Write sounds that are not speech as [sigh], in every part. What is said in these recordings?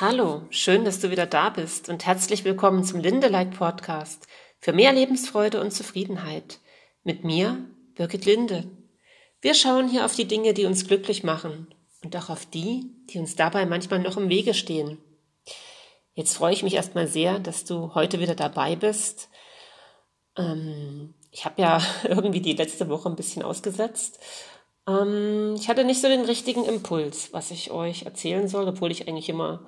Hallo, schön, dass du wieder da bist und herzlich willkommen zum Lindelight Podcast für mehr Lebensfreude und Zufriedenheit. Mit mir, Birgit Linde. Wir schauen hier auf die Dinge, die uns glücklich machen und auch auf die, die uns dabei manchmal noch im Wege stehen. Jetzt freue ich mich erstmal sehr, dass du heute wieder dabei bist. Ähm, ich habe ja [laughs] irgendwie die letzte Woche ein bisschen ausgesetzt. Ähm, ich hatte nicht so den richtigen Impuls, was ich euch erzählen soll, obwohl ich eigentlich immer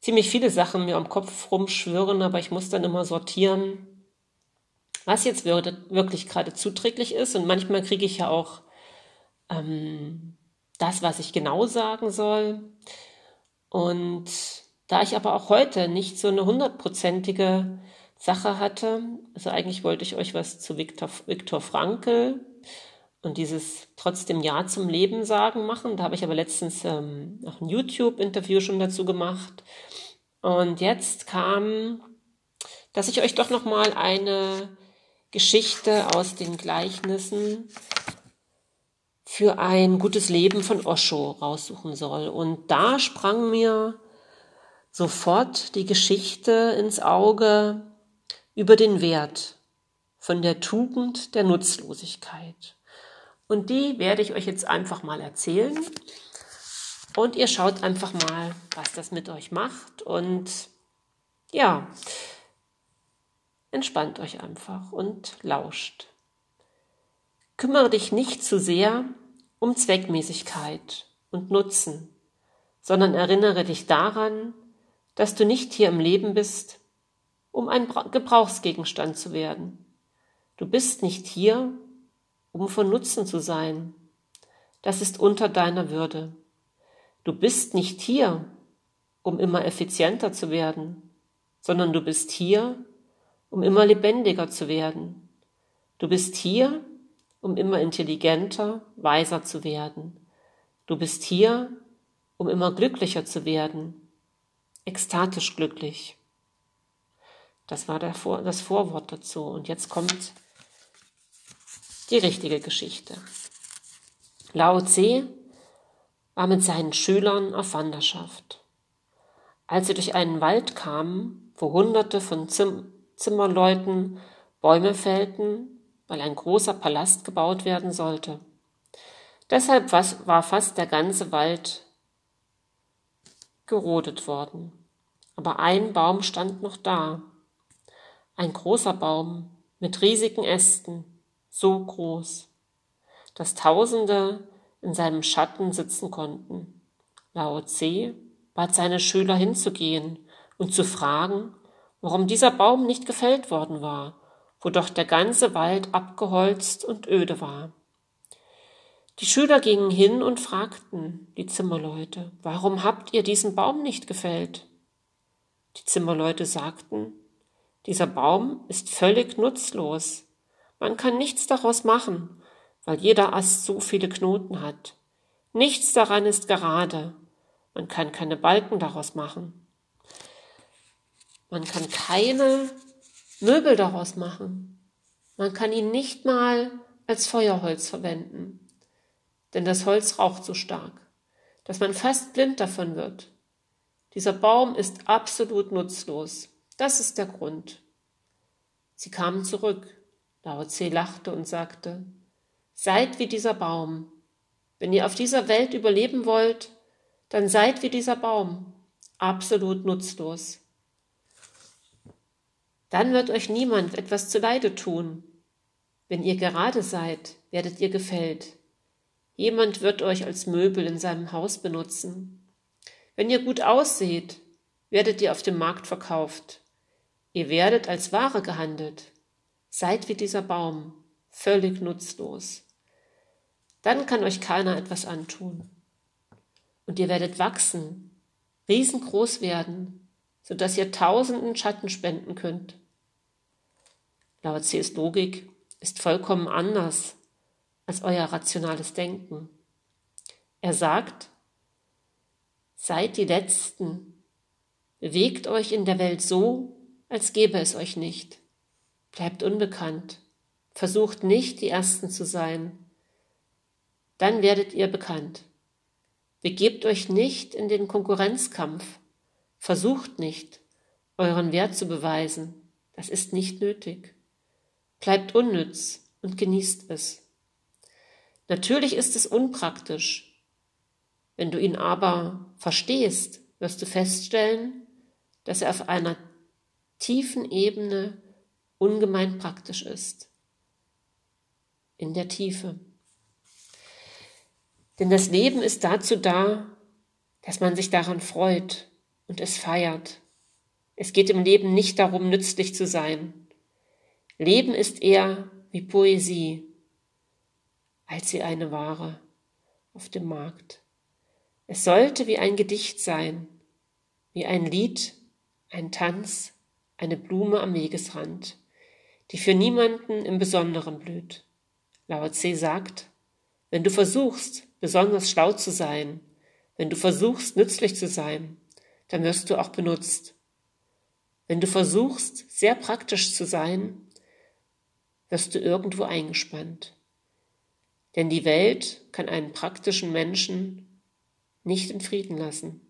ziemlich viele Sachen mir am Kopf rumschwören, aber ich muss dann immer sortieren, was jetzt wirklich gerade zuträglich ist. Und manchmal kriege ich ja auch ähm, das, was ich genau sagen soll. Und da ich aber auch heute nicht so eine hundertprozentige Sache hatte, also eigentlich wollte ich euch was zu Viktor, Viktor Frankl und dieses trotzdem Ja zum Leben sagen machen. Da habe ich aber letztens ähm, auch ein YouTube-Interview schon dazu gemacht. Und jetzt kam, dass ich euch doch noch mal eine Geschichte aus den Gleichnissen für ein gutes Leben von Osho raussuchen soll. Und da sprang mir sofort die Geschichte ins Auge über den Wert von der Tugend der Nutzlosigkeit. Und die werde ich euch jetzt einfach mal erzählen. Und ihr schaut einfach mal, was das mit euch macht. Und ja, entspannt euch einfach und lauscht. Kümmere dich nicht zu sehr um Zweckmäßigkeit und Nutzen, sondern erinnere dich daran, dass du nicht hier im Leben bist, um ein Gebrauchsgegenstand zu werden. Du bist nicht hier, um von Nutzen zu sein. Das ist unter deiner Würde. Du bist nicht hier, um immer effizienter zu werden, sondern du bist hier, um immer lebendiger zu werden. Du bist hier, um immer intelligenter, weiser zu werden. Du bist hier, um immer glücklicher zu werden, ekstatisch glücklich. Das war Vor das Vorwort dazu. Und jetzt kommt die richtige Geschichte. Lao Tse war mit seinen Schülern auf Wanderschaft. Als sie durch einen Wald kamen, wo hunderte von Zim Zimmerleuten Bäume fällten, weil ein großer Palast gebaut werden sollte. Deshalb war fast der ganze Wald gerodet worden. Aber ein Baum stand noch da. Ein großer Baum mit riesigen Ästen, so groß, dass Tausende in seinem Schatten sitzen konnten. Lao Tse bat seine Schüler hinzugehen und zu fragen, warum dieser Baum nicht gefällt worden war, wo doch der ganze Wald abgeholzt und öde war. Die Schüler gingen hin und fragten die Zimmerleute, warum habt ihr diesen Baum nicht gefällt? Die Zimmerleute sagten, dieser Baum ist völlig nutzlos. Man kann nichts daraus machen, weil jeder Ast so viele Knoten hat. Nichts daran ist gerade. Man kann keine Balken daraus machen. Man kann keine Möbel daraus machen. Man kann ihn nicht mal als Feuerholz verwenden, denn das Holz raucht so stark, dass man fast blind davon wird. Dieser Baum ist absolut nutzlos. Das ist der Grund. Sie kamen zurück. Lao Tse lachte und sagte, Seid wie dieser Baum. Wenn ihr auf dieser Welt überleben wollt, dann seid wie dieser Baum, absolut nutzlos. Dann wird euch niemand etwas zuleide tun. Wenn ihr gerade seid, werdet ihr gefällt. Jemand wird euch als Möbel in seinem Haus benutzen. Wenn ihr gut ausseht, werdet ihr auf dem Markt verkauft. Ihr werdet als Ware gehandelt. Seid wie dieser Baum, völlig nutzlos. Dann kann euch keiner etwas antun. Und ihr werdet wachsen, riesengroß werden, sodass ihr tausenden Schatten spenden könnt. Laut C.S. Logik ist vollkommen anders als euer rationales Denken. Er sagt, seid die Letzten, bewegt euch in der Welt so, als gäbe es euch nicht. Bleibt unbekannt, versucht nicht die Ersten zu sein. Dann werdet ihr bekannt. Begebt euch nicht in den Konkurrenzkampf, Versucht nicht, euren Wert zu beweisen. Das ist nicht nötig. Bleibt unnütz und genießt es. Natürlich ist es unpraktisch. Wenn du ihn aber verstehst, wirst du feststellen, dass er auf einer tiefen Ebene ungemein praktisch ist. In der Tiefe. Denn das Leben ist dazu da, dass man sich daran freut und es feiert. Es geht im Leben nicht darum, nützlich zu sein. Leben ist eher wie Poesie, als wie eine Ware auf dem Markt. Es sollte wie ein Gedicht sein, wie ein Lied, ein Tanz, eine Blume am Wegesrand, die für niemanden im Besonderen blüht. Lao Tse sagt, wenn du versuchst, besonders schlau zu sein, wenn du versuchst, nützlich zu sein, dann wirst du auch benutzt. Wenn du versuchst, sehr praktisch zu sein, wirst du irgendwo eingespannt. Denn die Welt kann einen praktischen Menschen nicht in Frieden lassen.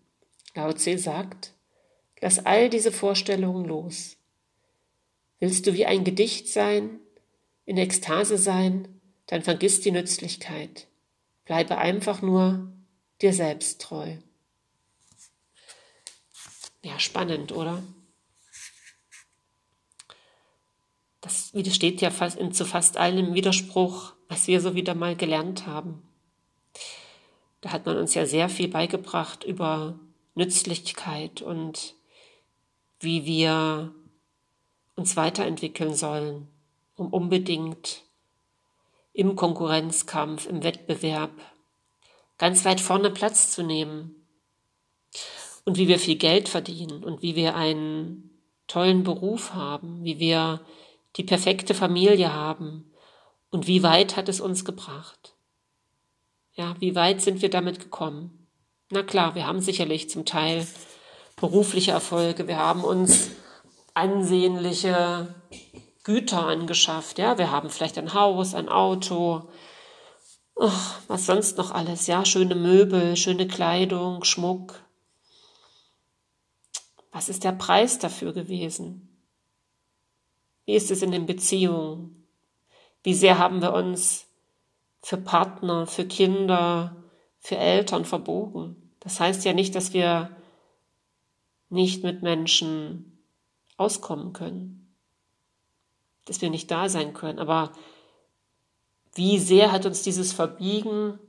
Lao Tse sagt, lass all diese Vorstellungen los. Willst du wie ein Gedicht sein, in Ekstase sein, dann vergiss die Nützlichkeit. Bleibe einfach nur dir selbst treu. Ja, spannend, oder? Das steht ja fast in, zu fast allem Widerspruch, was wir so wieder mal gelernt haben. Da hat man uns ja sehr viel beigebracht über Nützlichkeit und wie wir uns weiterentwickeln sollen, um unbedingt im Konkurrenzkampf, im Wettbewerb ganz weit vorne Platz zu nehmen. Und wie wir viel Geld verdienen und wie wir einen tollen Beruf haben, wie wir die perfekte Familie haben und wie weit hat es uns gebracht. Ja, wie weit sind wir damit gekommen? Na klar, wir haben sicherlich zum Teil berufliche Erfolge, wir haben uns ansehnliche Güter angeschafft, ja, wir haben vielleicht ein Haus, ein Auto, oh, was sonst noch alles, ja, schöne Möbel, schöne Kleidung, Schmuck. Was ist der Preis dafür gewesen? Wie ist es in den Beziehungen? Wie sehr haben wir uns für Partner, für Kinder, für Eltern verbogen? Das heißt ja nicht, dass wir nicht mit Menschen auskommen können, dass wir nicht da sein können. Aber wie sehr hat uns dieses Verbiegen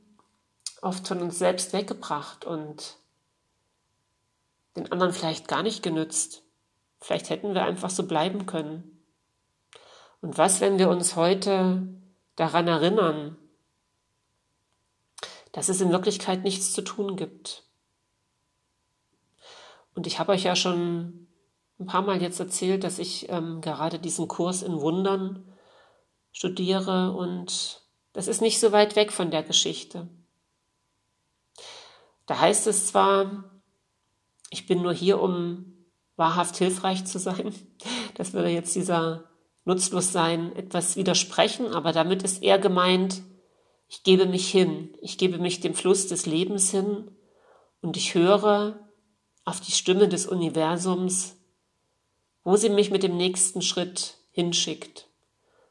oft von uns selbst weggebracht und den anderen vielleicht gar nicht genützt. Vielleicht hätten wir einfach so bleiben können. Und was, wenn wir uns heute daran erinnern, dass es in Wirklichkeit nichts zu tun gibt? Und ich habe euch ja schon ein paar Mal jetzt erzählt, dass ich ähm, gerade diesen Kurs in Wundern studiere und das ist nicht so weit weg von der Geschichte. Da heißt es zwar, ich bin nur hier, um wahrhaft hilfreich zu sein. [laughs] Das würde jetzt dieser nutzlos sein, etwas widersprechen, aber damit ist eher gemeint, ich gebe mich hin, ich gebe mich dem Fluss des Lebens hin und ich höre auf die Stimme des Universums, wo sie mich mit dem nächsten Schritt hinschickt.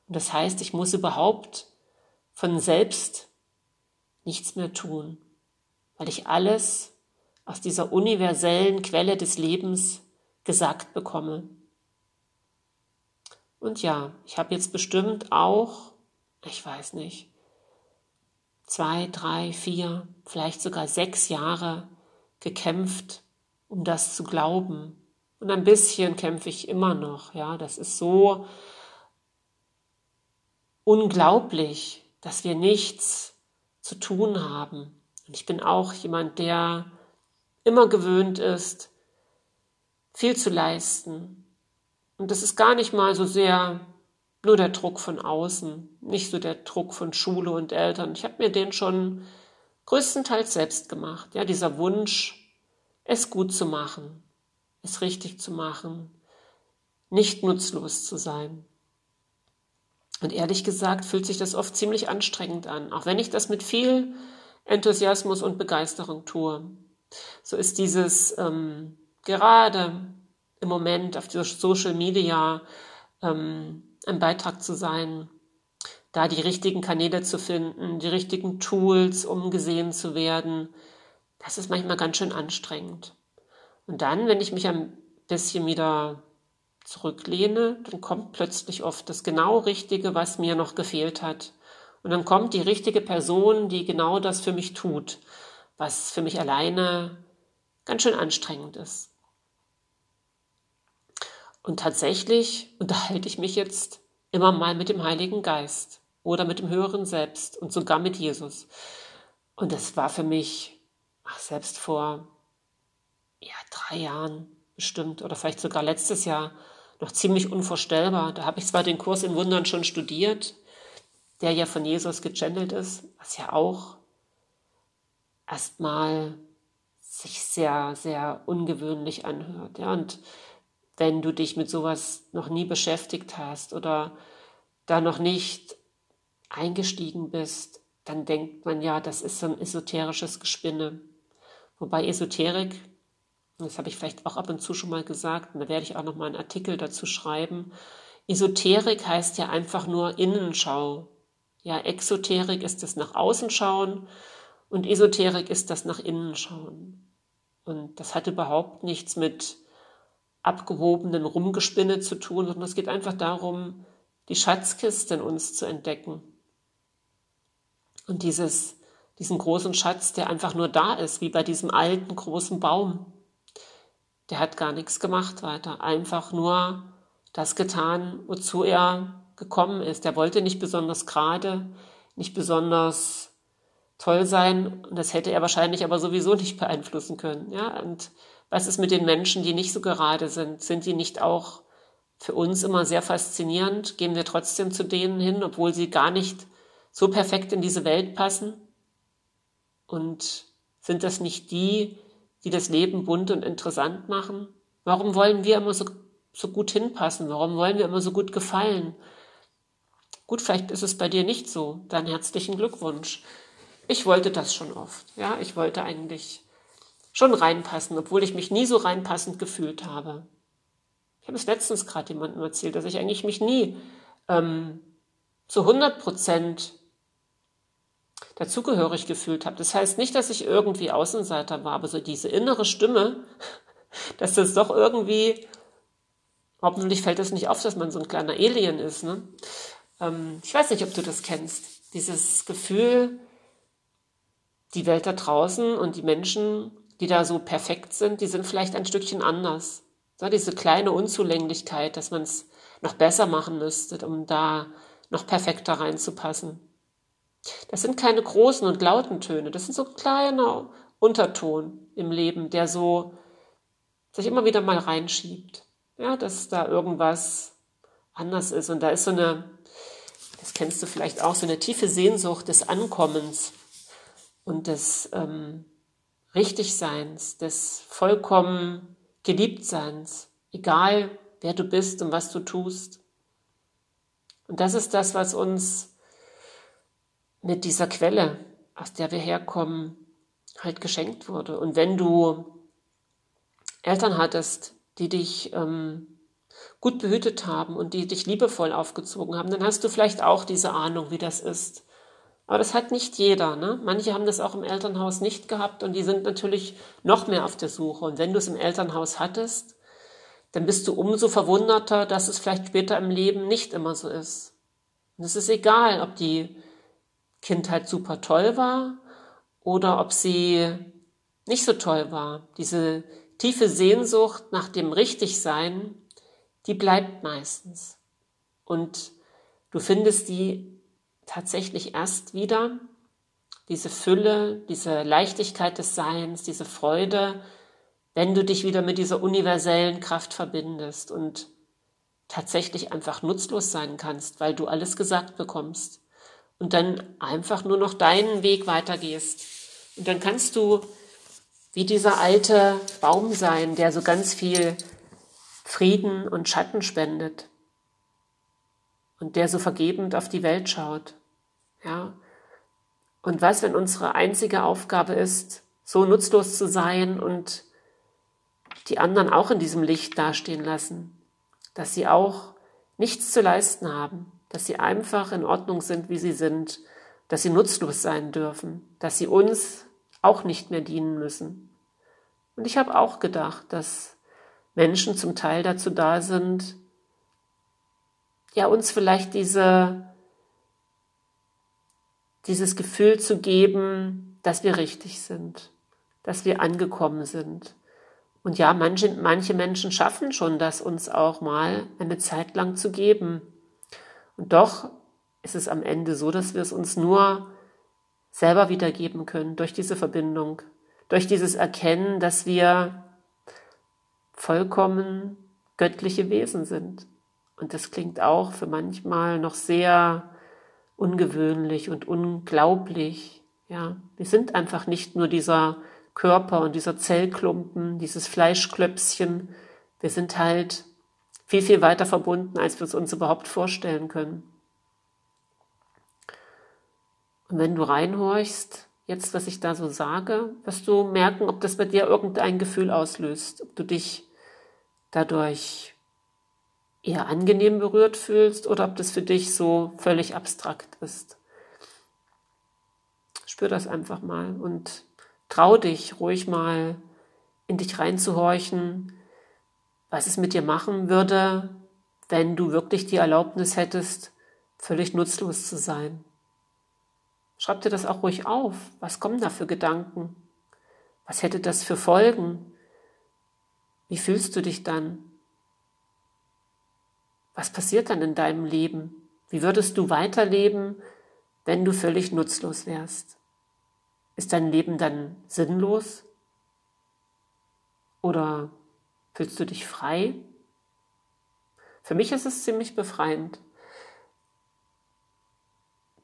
Und das heißt, ich muss überhaupt von selbst nichts mehr tun, weil ich alles aus dieser universellen Quelle des Lebens gesagt bekomme. Und ja, ich habe jetzt bestimmt auch, ich weiß nicht, zwei, drei, vier, vielleicht sogar sechs Jahre gekämpft, um das zu glauben. Und ein bisschen kämpfe ich immer noch, ja. Das ist so unglaublich, dass wir nichts zu tun haben. Und ich bin auch jemand, der immer gewöhnt ist, viel zu leisten, und das ist gar nicht mal so sehr nur der Druck von außen, nicht so der Druck von Schule und Eltern. Ich habe mir den schon größtenteils selbst gemacht. Ja, dieser Wunsch, es gut zu machen, es richtig zu machen, nicht nutzlos zu sein. Und ehrlich gesagt fühlt sich das oft ziemlich anstrengend an, auch wenn ich das mit viel Enthusiasmus und Begeisterung tue. So ist dieses ähm, gerade im Moment auf Social Media ähm, ein Beitrag zu sein, da die richtigen Kanäle zu finden, die richtigen Tools, um gesehen zu werden, das ist manchmal ganz schön anstrengend. Und dann, wenn ich mich ein bisschen wieder zurücklehne, dann kommt plötzlich oft das genau Richtige, was mir noch gefehlt hat. Und dann kommt die richtige Person, die genau das für mich tut, was für mich alleine ganz schön anstrengend ist. Und tatsächlich unterhalte ich mich jetzt immer mal mit dem Heiligen Geist oder mit dem höheren Selbst und sogar mit Jesus. Und das war für mich ach, selbst vor drei Jahren bestimmt oder vielleicht sogar letztes Jahr noch ziemlich unvorstellbar. Da habe ich zwar den Kurs in Wundern schon studiert, der ja von Jesus gechannelt ist, was ja auch erstmal sich sehr, sehr ungewöhnlich anhört. Ja, und wenn du dich mit sowas noch nie beschäftigt hast oder da noch nicht eingestiegen bist, dann denkt man ja, das ist so ein esoterisches Gespinne. Wobei Esoterik, das habe ich vielleicht auch ab und zu schon mal gesagt, und da werde ich auch noch mal einen Artikel dazu schreiben. Esoterik heißt ja einfach nur Innenschau. Ja, Exoterik ist das nach außen schauen und Esoterik ist das nach innen schauen. Und das hat überhaupt nichts mit abgehobenen Rumgespinne zu tun, sondern es geht einfach darum, die Schatzkiste in uns zu entdecken. Und dieses, diesen großen Schatz, der einfach nur da ist, wie bei diesem alten großen Baum. Der hat gar nichts gemacht weiter, einfach nur das getan, wozu er gekommen ist. Er wollte nicht besonders gerade, nicht besonders toll sein und das hätte er wahrscheinlich aber sowieso nicht beeinflussen können. Ja, und was ist mit den Menschen, die nicht so gerade sind? Sind die nicht auch für uns immer sehr faszinierend? Gehen wir trotzdem zu denen hin, obwohl sie gar nicht so perfekt in diese Welt passen? Und sind das nicht die, die das Leben bunt und interessant machen? Warum wollen wir immer so, so gut hinpassen? Warum wollen wir immer so gut gefallen? Gut, vielleicht ist es bei dir nicht so. Dann herzlichen Glückwunsch. Ich wollte das schon oft. Ja, ich wollte eigentlich schon reinpassen, obwohl ich mich nie so reinpassend gefühlt habe. Ich habe es letztens gerade jemandem erzählt, dass ich eigentlich mich nie ähm, zu 100 Prozent dazugehörig gefühlt habe. Das heißt nicht, dass ich irgendwie Außenseiter war, aber so diese innere Stimme, [laughs] dass das doch irgendwie, hoffentlich fällt das nicht auf, dass man so ein kleiner Alien ist. Ne? Ähm, ich weiß nicht, ob du das kennst. Dieses Gefühl, die Welt da draußen und die Menschen die da so perfekt sind, die sind vielleicht ein Stückchen anders. Ja, diese kleine Unzulänglichkeit, dass man es noch besser machen müsste, um da noch perfekter reinzupassen. Das sind keine großen und lauten Töne, das sind so kleiner Unterton im Leben, der so sich immer wieder mal reinschiebt. Ja, dass da irgendwas anders ist. Und da ist so eine, das kennst du vielleicht auch, so eine tiefe Sehnsucht des Ankommens und des ähm, Richtigseins, des vollkommen Geliebtseins, egal wer du bist und was du tust. Und das ist das, was uns mit dieser Quelle, aus der wir herkommen, halt geschenkt wurde. Und wenn du Eltern hattest, die dich ähm, gut behütet haben und die dich liebevoll aufgezogen haben, dann hast du vielleicht auch diese Ahnung, wie das ist, aber das hat nicht jeder. Ne? Manche haben das auch im Elternhaus nicht gehabt und die sind natürlich noch mehr auf der Suche. Und wenn du es im Elternhaus hattest, dann bist du umso verwunderter, dass es vielleicht später im Leben nicht immer so ist. Und es ist egal, ob die Kindheit super toll war oder ob sie nicht so toll war. Diese tiefe Sehnsucht nach dem Richtigsein, die bleibt meistens. Und du findest die tatsächlich erst wieder diese Fülle, diese Leichtigkeit des Seins, diese Freude, wenn du dich wieder mit dieser universellen Kraft verbindest und tatsächlich einfach nutzlos sein kannst, weil du alles gesagt bekommst und dann einfach nur noch deinen Weg weitergehst. Und dann kannst du wie dieser alte Baum sein, der so ganz viel Frieden und Schatten spendet und der so vergebend auf die Welt schaut. Ja. Und was, wenn unsere einzige Aufgabe ist, so nutzlos zu sein und die anderen auch in diesem Licht dastehen lassen, dass sie auch nichts zu leisten haben, dass sie einfach in Ordnung sind, wie sie sind, dass sie nutzlos sein dürfen, dass sie uns auch nicht mehr dienen müssen. Und ich habe auch gedacht, dass Menschen zum Teil dazu da sind, ja, uns vielleicht diese, dieses Gefühl zu geben, dass wir richtig sind, dass wir angekommen sind. Und ja, manche, manche Menschen schaffen schon das, uns auch mal eine Zeit lang zu geben. Und doch ist es am Ende so, dass wir es uns nur selber wiedergeben können durch diese Verbindung, durch dieses Erkennen, dass wir vollkommen göttliche Wesen sind. Und das klingt auch für manchmal noch sehr ungewöhnlich und unglaublich. Ja, wir sind einfach nicht nur dieser Körper und dieser Zellklumpen, dieses Fleischklöpschen. Wir sind halt viel, viel weiter verbunden, als wir es uns überhaupt vorstellen können. Und wenn du reinhorchst, jetzt, was ich da so sage, wirst du merken, ob das bei dir irgendein Gefühl auslöst, ob du dich dadurch eher angenehm berührt fühlst oder ob das für dich so völlig abstrakt ist. Spür das einfach mal und trau dich ruhig mal in dich reinzuhorchen, was es mit dir machen würde, wenn du wirklich die Erlaubnis hättest, völlig nutzlos zu sein. Schreib dir das auch ruhig auf. Was kommen da für Gedanken? Was hätte das für Folgen? Wie fühlst du dich dann? Was passiert dann in deinem Leben? Wie würdest du weiterleben, wenn du völlig nutzlos wärst? Ist dein Leben dann sinnlos? Oder fühlst du dich frei? Für mich ist es ziemlich befreiend,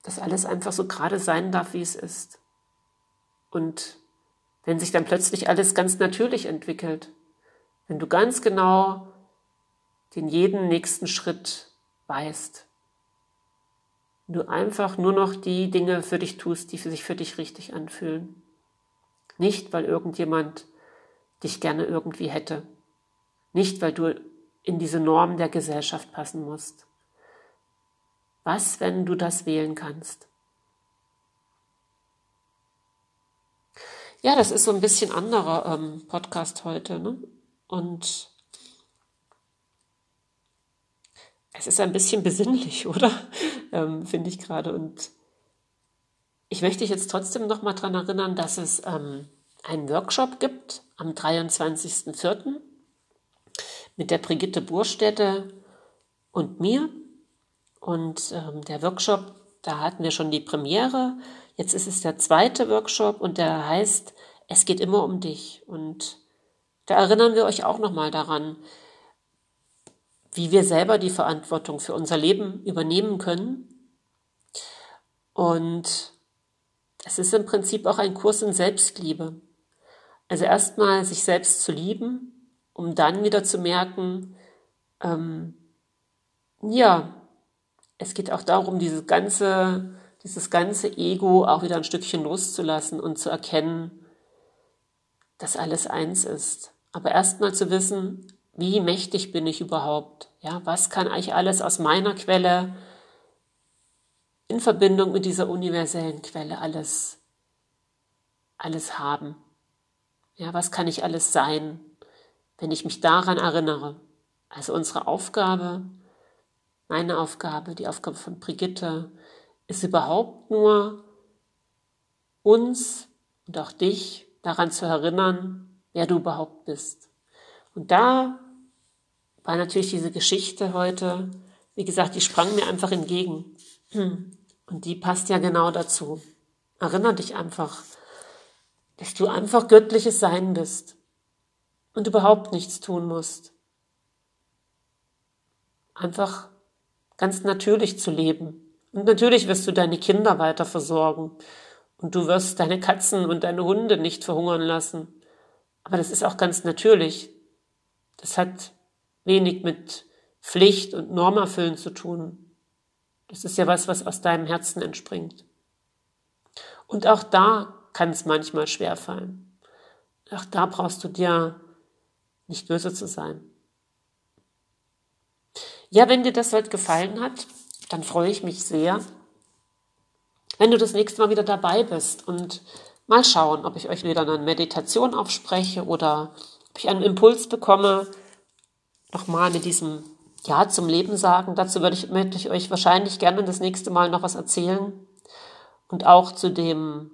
dass alles einfach so gerade sein darf, wie es ist. Und wenn sich dann plötzlich alles ganz natürlich entwickelt, wenn du ganz genau den jeden nächsten Schritt weißt. Du einfach nur noch die Dinge für dich tust, die sich für dich richtig anfühlen. Nicht, weil irgendjemand dich gerne irgendwie hätte. Nicht, weil du in diese Norm der Gesellschaft passen musst. Was, wenn du das wählen kannst? Ja, das ist so ein bisschen anderer ähm, Podcast heute. Ne? Und es ist ein bisschen besinnlich, [laughs] oder? Ähm, Finde ich gerade. Und ich möchte dich jetzt trotzdem noch mal daran erinnern, dass es ähm, einen Workshop gibt am 23.04. mit der Brigitte Burstädte und mir. Und ähm, der Workshop, da hatten wir schon die Premiere. Jetzt ist es der zweite Workshop und der heißt, es geht immer um dich. Und da erinnern wir euch auch noch mal daran, wie wir selber die Verantwortung für unser Leben übernehmen können. Und es ist im Prinzip auch ein Kurs in Selbstliebe. Also erstmal sich selbst zu lieben, um dann wieder zu merken, ähm, ja, es geht auch darum, dieses ganze, dieses ganze Ego auch wieder ein Stückchen loszulassen und zu erkennen, dass alles eins ist. Aber erstmal zu wissen, wie mächtig bin ich überhaupt? Ja, was kann ich alles aus meiner Quelle in Verbindung mit dieser universellen Quelle alles, alles haben? Ja, was kann ich alles sein, wenn ich mich daran erinnere? Also unsere Aufgabe, meine Aufgabe, die Aufgabe von Brigitte, ist überhaupt nur uns und auch dich daran zu erinnern, wer du überhaupt bist. Und da war natürlich diese Geschichte heute, wie gesagt, die sprang mir einfach entgegen. Und die passt ja genau dazu. Erinner dich einfach, dass du einfach göttliches Sein bist und überhaupt nichts tun musst. Einfach ganz natürlich zu leben. Und natürlich wirst du deine Kinder weiter versorgen. Und du wirst deine Katzen und deine Hunde nicht verhungern lassen. Aber das ist auch ganz natürlich. Das hat wenig mit Pflicht und Normerfüllen zu tun. Das ist ja was, was aus deinem Herzen entspringt. Und auch da kann es manchmal schwerfallen. Auch da brauchst du dir nicht böse zu sein. Ja, wenn dir das heute gefallen hat, dann freue ich mich sehr, wenn du das nächste Mal wieder dabei bist und mal schauen, ob ich euch wieder eine Meditation aufspreche oder ob ich einen Impuls bekomme, nochmal mit diesem Ja zum Leben sagen. Dazu würde ich, möchte ich euch wahrscheinlich gerne das nächste Mal noch was erzählen. Und auch zu dem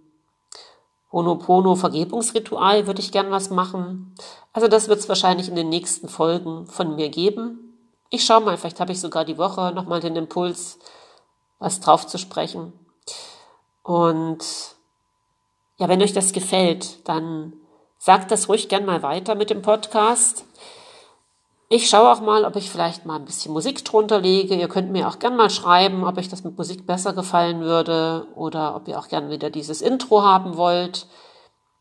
Honopono Vergebungsritual würde ich gern was machen. Also das wird es wahrscheinlich in den nächsten Folgen von mir geben. Ich schaue mal, vielleicht habe ich sogar die Woche nochmal den Impuls, was drauf zu sprechen. Und ja, wenn euch das gefällt, dann sagt das ruhig gern mal weiter mit dem Podcast. Ich schaue auch mal, ob ich vielleicht mal ein bisschen Musik drunter lege. Ihr könnt mir auch gern mal schreiben, ob euch das mit Musik besser gefallen würde oder ob ihr auch gern wieder dieses Intro haben wollt.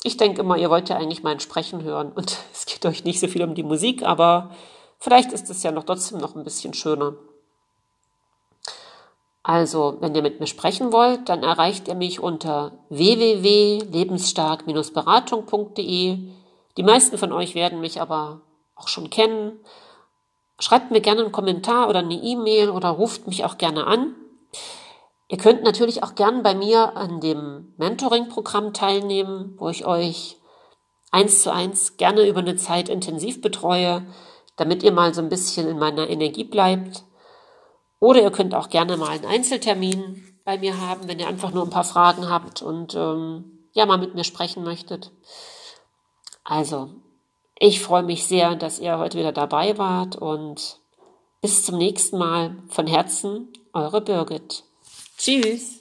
Ich denke immer, ihr wollt ja eigentlich mein Sprechen hören [laughs] und es geht euch nicht so viel um die Musik, aber vielleicht ist es ja noch trotzdem noch ein bisschen schöner. Also, wenn ihr mit mir sprechen wollt, dann erreicht ihr mich unter www.lebensstark-beratung.de. Die meisten von euch werden mich aber auch schon kennen. Schreibt mir gerne einen Kommentar oder eine E-Mail oder ruft mich auch gerne an. Ihr könnt natürlich auch gerne bei mir an dem Mentoring-Programm teilnehmen, wo ich euch eins zu eins gerne über eine Zeit intensiv betreue, damit ihr mal so ein bisschen in meiner Energie bleibt. Oder ihr könnt auch gerne mal einen Einzeltermin bei mir haben, wenn ihr einfach nur ein paar Fragen habt und ähm, ja mal mit mir sprechen möchtet. Also ich freue mich sehr, dass ihr heute wieder dabei wart und bis zum nächsten Mal von Herzen, eure Birgit. Tschüss.